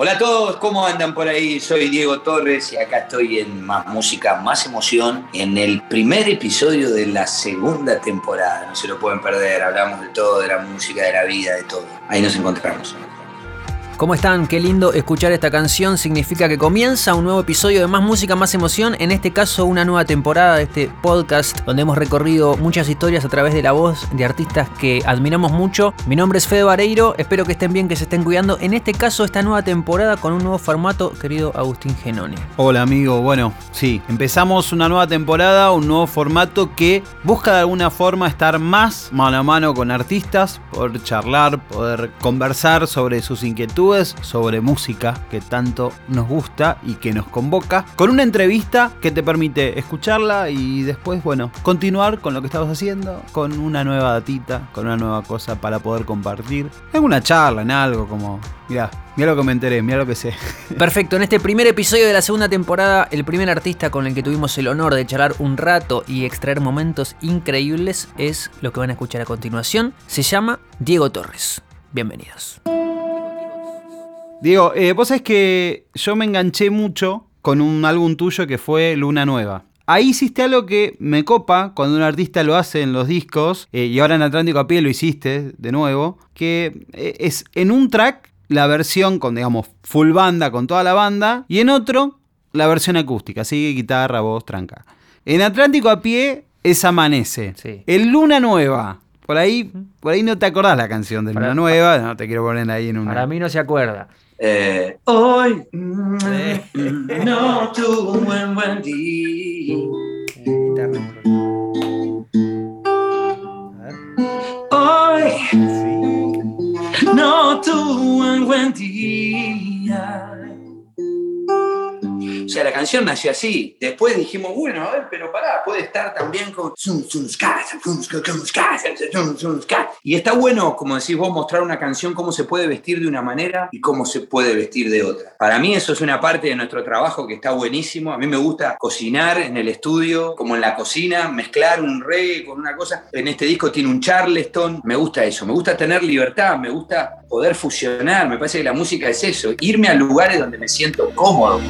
Hola a todos, ¿cómo andan por ahí? Soy Diego Torres y acá estoy en Más Música, Más Emoción, en el primer episodio de la segunda temporada. No se lo pueden perder, hablamos de todo, de la música, de la vida, de todo. Ahí nos encontramos. ¿Cómo están? Qué lindo escuchar esta canción. Significa que comienza un nuevo episodio de Más Música, Más Emoción. En este caso, una nueva temporada de este podcast donde hemos recorrido muchas historias a través de la voz de artistas que admiramos mucho. Mi nombre es Fede Vareiro. Espero que estén bien, que se estén cuidando. En este caso, esta nueva temporada con un nuevo formato, querido Agustín Genoni. Hola, amigo. Bueno, sí, empezamos una nueva temporada, un nuevo formato que busca de alguna forma estar más mano a mano con artistas, poder charlar, poder conversar sobre sus inquietudes sobre música que tanto nos gusta y que nos convoca, con una entrevista que te permite escucharla y después, bueno, continuar con lo que estabas haciendo, con una nueva datita, con una nueva cosa para poder compartir. En una charla, en algo como, mira, mira lo que me enteré, mira lo que sé. Perfecto, en este primer episodio de la segunda temporada, el primer artista con el que tuvimos el honor de charlar un rato y extraer momentos increíbles es lo que van a escuchar a continuación. Se llama Diego Torres. Bienvenidos. Diego, eh, vos sabés que yo me enganché mucho con un álbum tuyo que fue Luna Nueva. Ahí hiciste algo que me copa cuando un artista lo hace en los discos, eh, y ahora en Atlántico a pie lo hiciste de nuevo, que eh, es en un track la versión con, digamos, full banda con toda la banda, y en otro la versión acústica, sigue guitarra, voz, tranca. En Atlántico a pie es Amanece. Sí. En Luna Nueva, por ahí, por ahí no te acordás la canción de Luna Nueva, no te quiero poner ahí en un. Para mí no se acuerda. Eh, hoy no tuvo un buen, buen día. Hoy la canción nació así. Después dijimos, bueno, a ver, pero pará, puede estar también con... Y está bueno, como decís vos, mostrar una canción, cómo se puede vestir de una manera y cómo se puede vestir de otra. Para mí eso es una parte de nuestro trabajo que está buenísimo. A mí me gusta cocinar en el estudio, como en la cocina, mezclar un reggae con una cosa. En este disco tiene un charleston. Me gusta eso, me gusta tener libertad, me gusta poder fusionar. Me parece que la música es eso, irme a lugares donde me siento cómodo.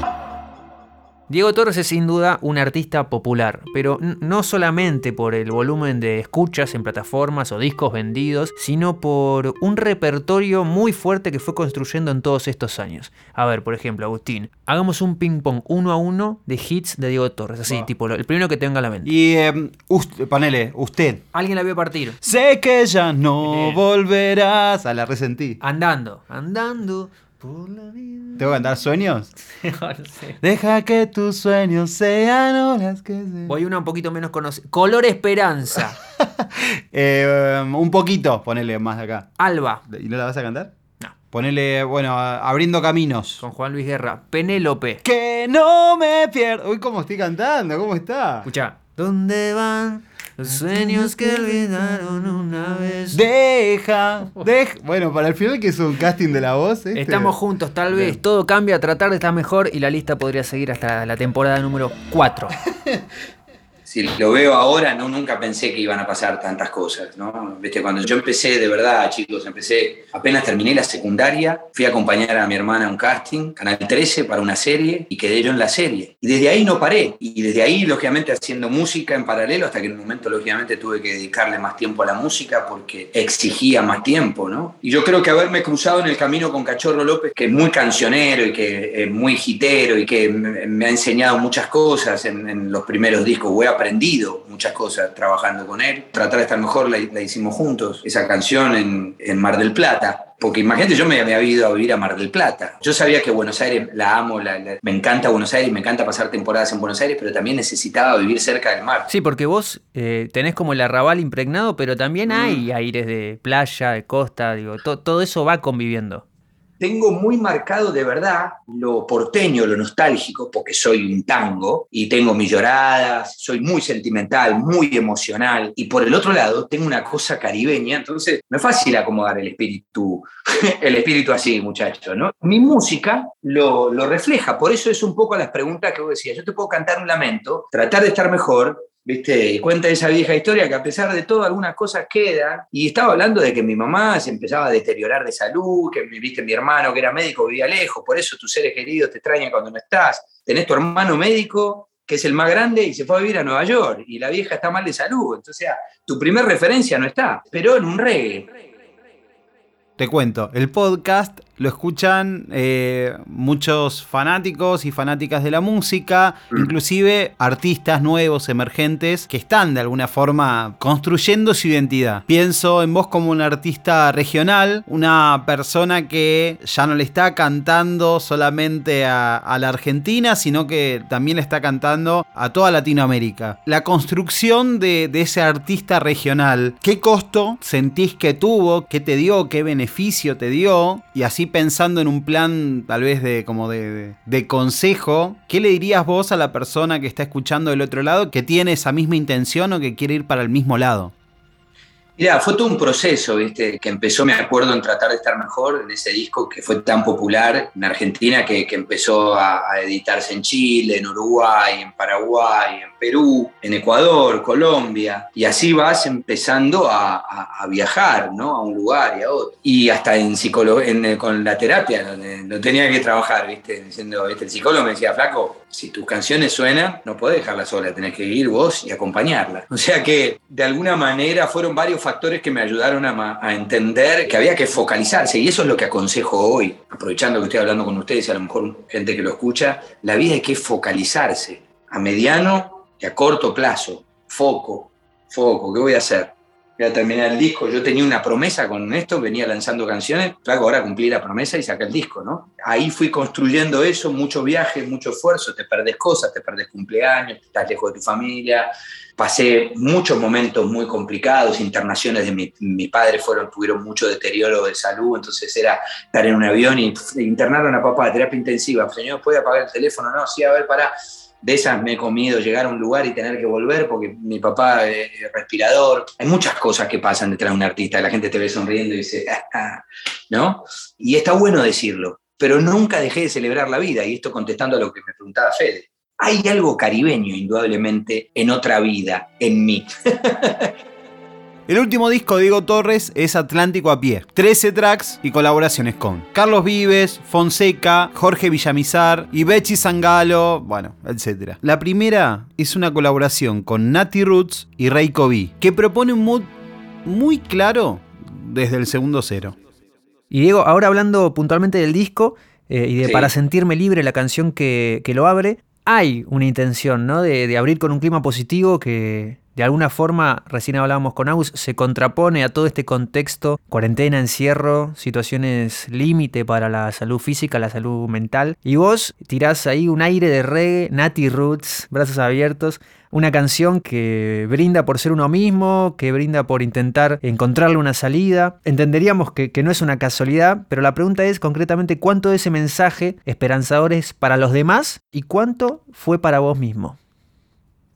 Diego Torres es sin duda un artista popular, pero no solamente por el volumen de escuchas en plataformas o discos vendidos, sino por un repertorio muy fuerte que fue construyendo en todos estos años. A ver, por ejemplo, Agustín, hagamos un ping-pong uno a uno de hits de Diego Torres, así, tipo el primero que tenga a la mente. Y em, ponele, usted. Alguien la vio partir. Sé que ya no volverás. A la resentí. Andando, andando. Por la vida. ¿Tengo que cantar sueños? Deja que tus sueños sean olas que se... Voy una un poquito menos conocida. Color Esperanza. Eh, un poquito, ponele más acá. Alba. ¿Y no la vas a cantar? No. Ponele, bueno, abriendo caminos. Con Juan Luis Guerra. Penélope. Que no me pierdo. Uy, ¿cómo estoy cantando? ¿Cómo está? Escucha. ¿Dónde van? Los sueños que olvidaron una vez. Deja, deja. Bueno, para el final que es un casting de la voz. Este. Estamos juntos, tal vez. Todo cambia, tratar de estar mejor y la lista podría seguir hasta la temporada número 4. si lo veo ahora, no, nunca pensé que iban a pasar tantas cosas, ¿no? ¿Viste? Cuando yo empecé, de verdad, chicos, empecé, apenas terminé la secundaria, fui a acompañar a mi hermana a un casting, Canal 13, para una serie, y quedé yo en la serie. Y desde ahí no paré, y desde ahí, lógicamente, haciendo música en paralelo, hasta que en un momento, lógicamente, tuve que dedicarle más tiempo a la música porque exigía más tiempo, ¿no? Y yo creo que haberme cruzado en el camino con Cachorro López, que es muy cancionero y que es muy hitero y que me ha enseñado muchas cosas en, en los primeros discos, voy a aprendido muchas cosas trabajando con él. Tratar de estar mejor la, hicimos juntos, esa canción en, en Mar del Plata. Porque imagínate, yo me había ido a vivir a Mar del Plata. Yo sabía que Buenos Aires la amo, me encanta Buenos Aires, me encanta pasar temporadas en Buenos Aires, pero también necesitaba vivir cerca del mar. Sí, porque vos eh, tenés como el arrabal impregnado, pero también hay mm. aires de playa, de costa, digo, todo eso va conviviendo tengo muy marcado de verdad lo porteño, lo nostálgico, porque soy un tango y tengo mis lloradas, soy muy sentimental, muy emocional. Y por el otro lado, tengo una cosa caribeña, entonces no es fácil acomodar el espíritu, el espíritu así, muchacho, ¿no? Mi música lo, lo refleja, por eso es un poco las preguntas que vos decías. Yo te puedo cantar un lamento, tratar de estar mejor, ¿viste? Y cuenta esa vieja historia que a pesar de todo algunas cosas quedan. Y estaba hablando de que mi mamá se empezaba a deteriorar de salud, que viste mi hermano que era médico vivía lejos, por eso tus seres queridos te extrañan cuando no estás. Tenés tu hermano médico que es el más grande y se fue a vivir a Nueva York y la vieja está mal de salud. Entonces, tu primer referencia no está, pero en un reggae. Te cuento, el podcast lo escuchan eh, muchos fanáticos y fanáticas de la música, mm. inclusive artistas nuevos, emergentes, que están de alguna forma construyendo su identidad. Pienso en vos como un artista regional, una persona que ya no le está cantando solamente a, la Argentina, sino que también le está cantando a toda Latinoamérica. La construcción de, ese artista regional, ¿qué costo sentís que tuvo? ¿Qué te dio? ¿Qué beneficio te dio? Y así pensando en un plan tal vez de como de, consejo, ¿qué le dirías vos a la persona que está escuchando del otro lado que tiene esa misma intención o que quiere ir para el mismo lado? Mira, fue todo un proceso, ¿viste? Que empezó, me acuerdo, en tratar de estar mejor en ese disco que fue tan popular en Argentina, que, empezó a, editarse en Chile, en Uruguay, en Paraguay, en Perú, en Ecuador, Colombia. Y así vas empezando a, viajar, ¿no? A un lugar y a otro. Y hasta en psicología, con la terapia, donde no tenía que trabajar, ¿viste? Diciendo, ¿viste? El psicólogo me decía, flaco, si tus canciones suenan, no podés dejarla sola, tenés que ir vos y acompañarla. O sea que, de alguna manera, fueron varios factores que me ayudaron a, entender que había que focalizarse y eso es lo que aconsejo hoy, aprovechando que estoy hablando con ustedes y a lo mejor gente que lo escucha, la vida hay que focalizarse a mediano y a corto plazo, foco, foco, ¿qué voy a hacer? Voy a terminar el disco. Yo tenía una promesa con esto, venía lanzando canciones, claro, ahora cumplí la promesa y saqué el disco, ¿no? Ahí fui construyendo eso, mucho viaje, mucho esfuerzo, te perdés cosas, te perdés cumpleaños, estás lejos de tu familia. Pasé muchos momentos muy complicados, internaciones de mi, mi padre fueron, tuvieron mucho deterioro de salud, entonces era estar en un avión y internaron a papá, terapia intensiva. Señor, ¿puede apagar el teléfono? No, sí, a ver, para de esas me he comido llegar a un lugar y tener que volver porque mi papá es respirador. Hay muchas cosas que pasan detrás de un artista. La gente te ve sonriendo y dice, ah, ¿no? Y está bueno decirlo, pero nunca dejé de celebrar la vida. Y esto contestando a lo que me preguntaba Fede. Hay algo caribeño, indudablemente, en otra vida, en mí. El último disco de Diego Torres es Atlántico a pie. 13 tracks y colaboraciones con Carlos Vives, Fonseca, Jorge Villamizar, Ibechi Zangalo, bueno, etc. La primera es una colaboración con Nati Roots y Ray Kobe, que propone un mood muy claro desde el segundo cero. Y Diego, ahora hablando puntualmente del disco eh, y de Para sentirme libre, la canción que, lo abre, hay una intención, ¿no? De, de abrir con un clima positivo que, de alguna forma, recién hablábamos con Aus, se contrapone a todo este contexto, cuarentena, encierro, situaciones límite para la salud física, la salud mental. Y vos tirás ahí un aire de reggae, Natty Roots, brazos abiertos, una canción que brinda por ser uno mismo, que brinda por intentar encontrarle una salida. Entenderíamos que, que, no es una casualidad, pero la pregunta es concretamente cuánto de ese mensaje esperanzador es para los demás y cuánto fue para vos mismo.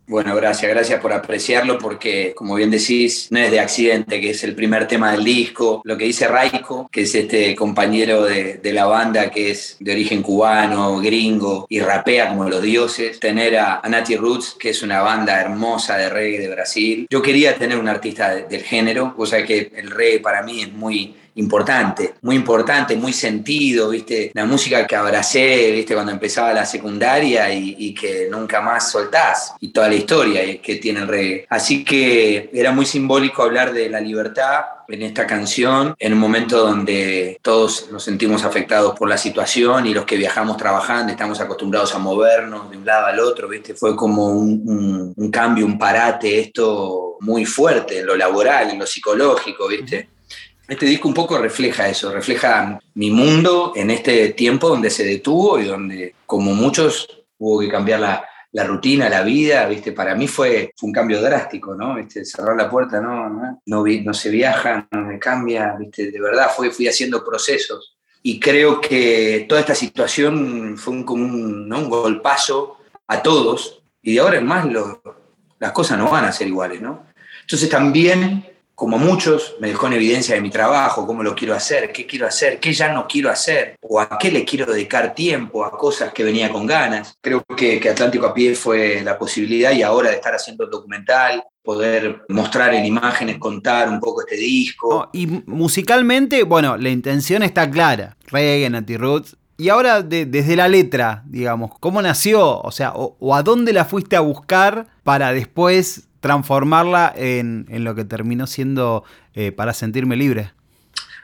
Bueno, gracias, gracias por apreciarlo porque, como bien decís, no es de accidente, que es el primer tema del disco. Lo que dice Raiko, que es este compañero de, la banda que es de origen cubano, gringo y rapea como los dioses. Tener a, Nati Roots, que es una banda hermosa de reggae de Brasil. Yo quería tener un artista del género, o sea que el reggae para mí es muy importante, muy importante, muy sentido, ¿viste? La música que abracé, ¿viste? Cuando empezaba la secundaria y, que nunca más soltás, y toda la historia que tiene el reggae. Así que era muy simbólico hablar de la libertad en esta canción, en un momento donde todos nos sentimos afectados por la situación y los que viajamos trabajando estamos acostumbrados a movernos de un lado al otro, ¿viste? Fue como un, un cambio, un parate, esto muy fuerte en lo laboral, en lo psicológico, ¿viste? Este disco un poco refleja eso, refleja mi mundo en este tiempo donde se detuvo y donde, como muchos, hubo que cambiar la, rutina, la vida, ¿viste? Para mí fue, un cambio drástico, ¿no? ¿Viste? Cerrar la puerta, no, no, no, se viaja, no se cambia, ¿viste? De verdad fue, fui haciendo procesos. Y creo que toda esta situación fue un, como un, un golpazo a todos, y de ahora en más las cosas no van a ser iguales, ¿no? Entonces también como muchos, me dejó en evidencia de mi trabajo, cómo lo quiero hacer, qué quiero hacer, qué ya no quiero hacer, o a qué le quiero dedicar tiempo, a cosas que venía con ganas. Creo que, Atlántico a pie fue la posibilidad y ahora de estar haciendo el documental, poder mostrar en imágenes, contar un poco este disco. y musicalmente, bueno, la intención está clara, reggae, anti-roots, y ahora desde la letra, digamos, ¿cómo nació? O sea, o, a dónde la fuiste a buscar para después transformarla en, lo que terminó siendo eh, para sentirme libre?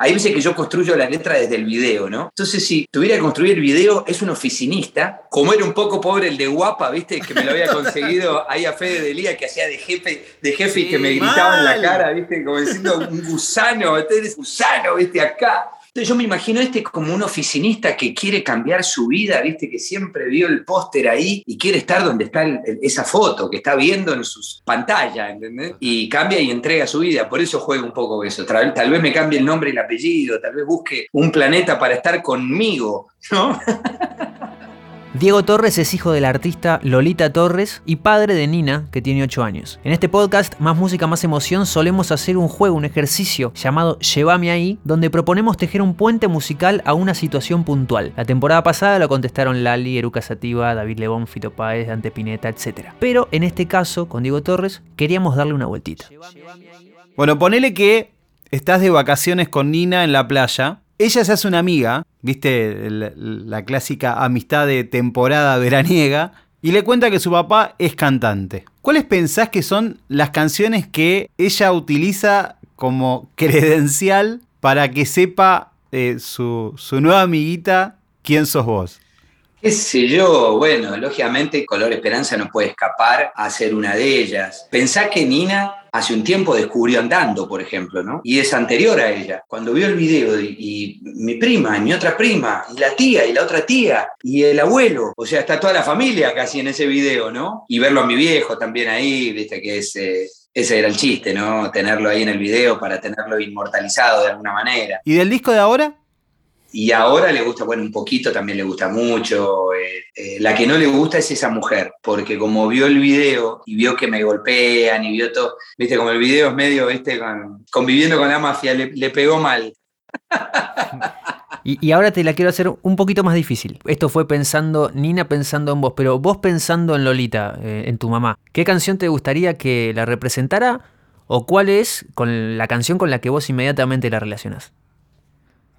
Ahí dice que yo construyo la letra desde el video, ¿no? Entonces, si tuviera que construir el video, es un oficinista. Como era un poco pobre el de Guapa, ¿viste? Que me lo había conseguido ahí a Fede Delía, que hacía de jefe, de jefe y que me gritaba en la cara, ¿viste? Como diciendo un gusano, este eres gusano, ¿viste? Acá yo me imagino este como un oficinista que quiere cambiar su vida, viste, que siempre vio el póster ahí y quiere estar donde está esa foto que está viendo en sus pantallas, ¿entendés? Y cambia y entrega su vida, por eso juega un poco eso. Tal vez me cambie el nombre y el apellido, tal vez busque un planeta para estar conmigo, ¿no? Diego Torres es hijo del artista Lolita Torres y padre de Nina, que tiene 8 años. En este podcast, Más Música, Más Emoción, solemos hacer un juego, un ejercicio llamado Llévame ahí, donde proponemos tejer un puente musical a una situación puntual. La temporada pasada lo contestaron Lali, Eruca Sativa, David Lebón, Fito Páez, Dante Pineta, etc. Pero en este caso, con Diego Torres, queríamos darle una vueltita. Bueno, ponele que estás de vacaciones con Nina en la playa ella se hace una amiga, viste, la, clásica amistad de temporada veraniega, y le cuenta que su papá es cantante. ¿Cuáles pensás que son las canciones que ella utiliza como credencial para que sepa eh, su, su nueva amiguita quién sos vos? ¿Qué sé yo? Bueno, lógicamente Color Esperanza no puede escapar a ser una de ellas. Pensá que Nina hace un tiempo descubrió Andando, por ejemplo, ¿no? Y es anterior a ella. Cuando vio el video y, mi prima y mi otra prima y la tía y la otra tía y el abuelo, o sea, está toda la familia casi en ese video, ¿no? Y verlo a mi viejo también ahí, viste que es... Ese era el chiste, ¿no? Tenerlo ahí en el video para tenerlo inmortalizado de alguna manera. ¿Y del disco de ahora? Y ahora le gusta, bueno, un poquito también le gusta mucho. Eh, eh, la que no le gusta es esa mujer, porque como vio el video y vio que me golpean y vio todo, viste, como el video es medio, viste, conviviendo con la mafia, le, pegó mal. Y, ahora te la quiero hacer un poquito más difícil. Esto fue pensando, Nina pensando en vos, pero vos pensando en Lolita, eh, en tu mamá. ¿Qué canción te gustaría que la representara? ¿O cuál es con la canción con la que vos inmediatamente la relacionás?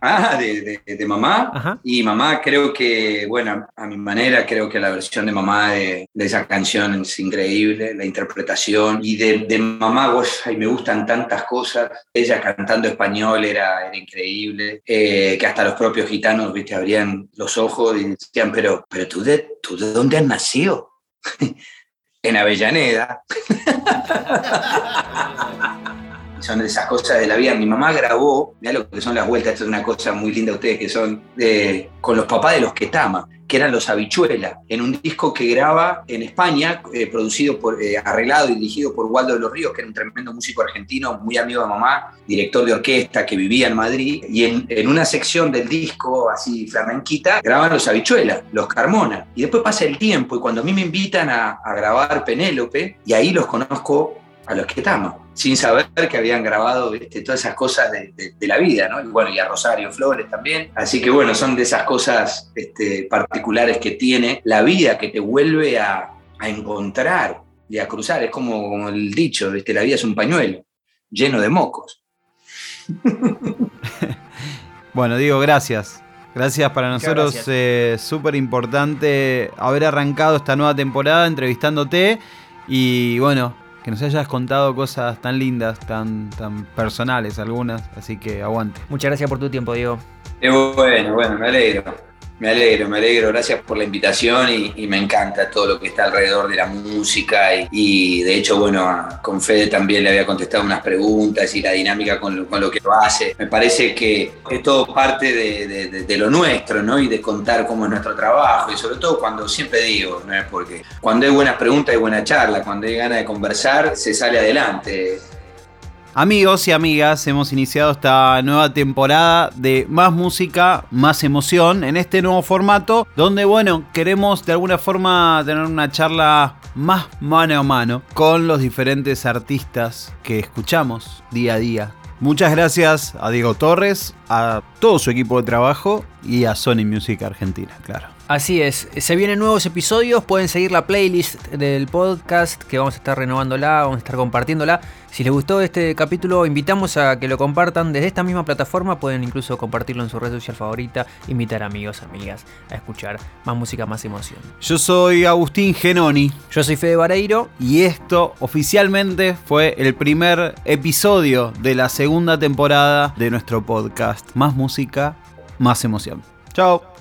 Ah, de, mamá. Y mamá creo que, bueno, a mi manera, creo que la versión de mamá de, esa canción es increíble, la interpretación. Y de, mamá, vos, ay, me gustan tantas cosas. Ella cantando español era, era increíble. Eh, que hasta los propios gitanos, viste, abrían los ojos y decían, pero, pero tú, de, ¿tú de dónde has nacido? en Avellaneda. son de esas cosas de la vida. Mi mamá grabó, mira lo que son las vueltas, esto es una cosa muy linda de ustedes, que son con los papás de los que tama, que eran los Habichuela, en un disco que graba en España, eh, producido por, eh, arreglado y dirigido por Waldo de los Ríos, que era un tremendo músico argentino, muy amigo de mamá, director de orquesta que vivía en Madrid, y en, una sección del disco, así flamenquita, graban los Habichuela, los Carmona, y después pasa el tiempo, y cuando a mí me invitan a, a grabar Penélope, y ahí los conozco a los que estamos, sin saber que habían grabado todas esas cosas de, la vida, ¿no? Y bueno, y a Rosario Flores también. Así que bueno, son de esas cosas este, particulares que tiene la vida que te vuelve a, encontrar y a cruzar. Es como, el dicho, ¿viste? la vida es un pañuelo lleno de mocos. bueno, digo, gracias. Gracias para nosotros, eh, súper importante haber arrancado esta nueva temporada entrevistándote y bueno, que nos hayas contado cosas tan lindas, tan, tan personales algunas, así que aguante. Muchas gracias por tu tiempo, Diego. Qué bueno, bueno, me alegro. Me alegro, me alegro. Gracias por la invitación y, me encanta todo lo que está alrededor de la música. Y, de hecho, bueno, con Fede también le había contestado unas preguntas y la dinámica con lo, que lo hace. Me parece que es todo parte de, lo nuestro, ¿no? Y de contar cómo es nuestro trabajo. Y sobre todo cuando siempre digo, ¿no? Porque cuando hay buenas preguntas hay buena charla. Cuando hay ganas de conversar, se sale adelante. Amigos y amigas, hemos iniciado esta nueva temporada de Más Música, Más Emoción en este nuevo formato donde, bueno, queremos de alguna forma tener una charla más mano a mano con los diferentes artistas que escuchamos día a día. Muchas gracias a Diego Torres, a todo su equipo de trabajo y a Sony Music Argentina, claro. Así es, se vienen nuevos episodios, pueden seguir la playlist del podcast que vamos a estar renovándola, vamos a estar compartiéndola. Si les gustó este capítulo, invitamos a que lo compartan desde esta misma plataforma, pueden incluso compartirlo en su red social favorita, invitar amigos, amigas a escuchar más música, más emoción. Yo soy Agustín Genoni. Yo soy Fede Vareiro. Y esto oficialmente fue el primer episodio de la segunda temporada de nuestro podcast. Más música, más emoción. Chao.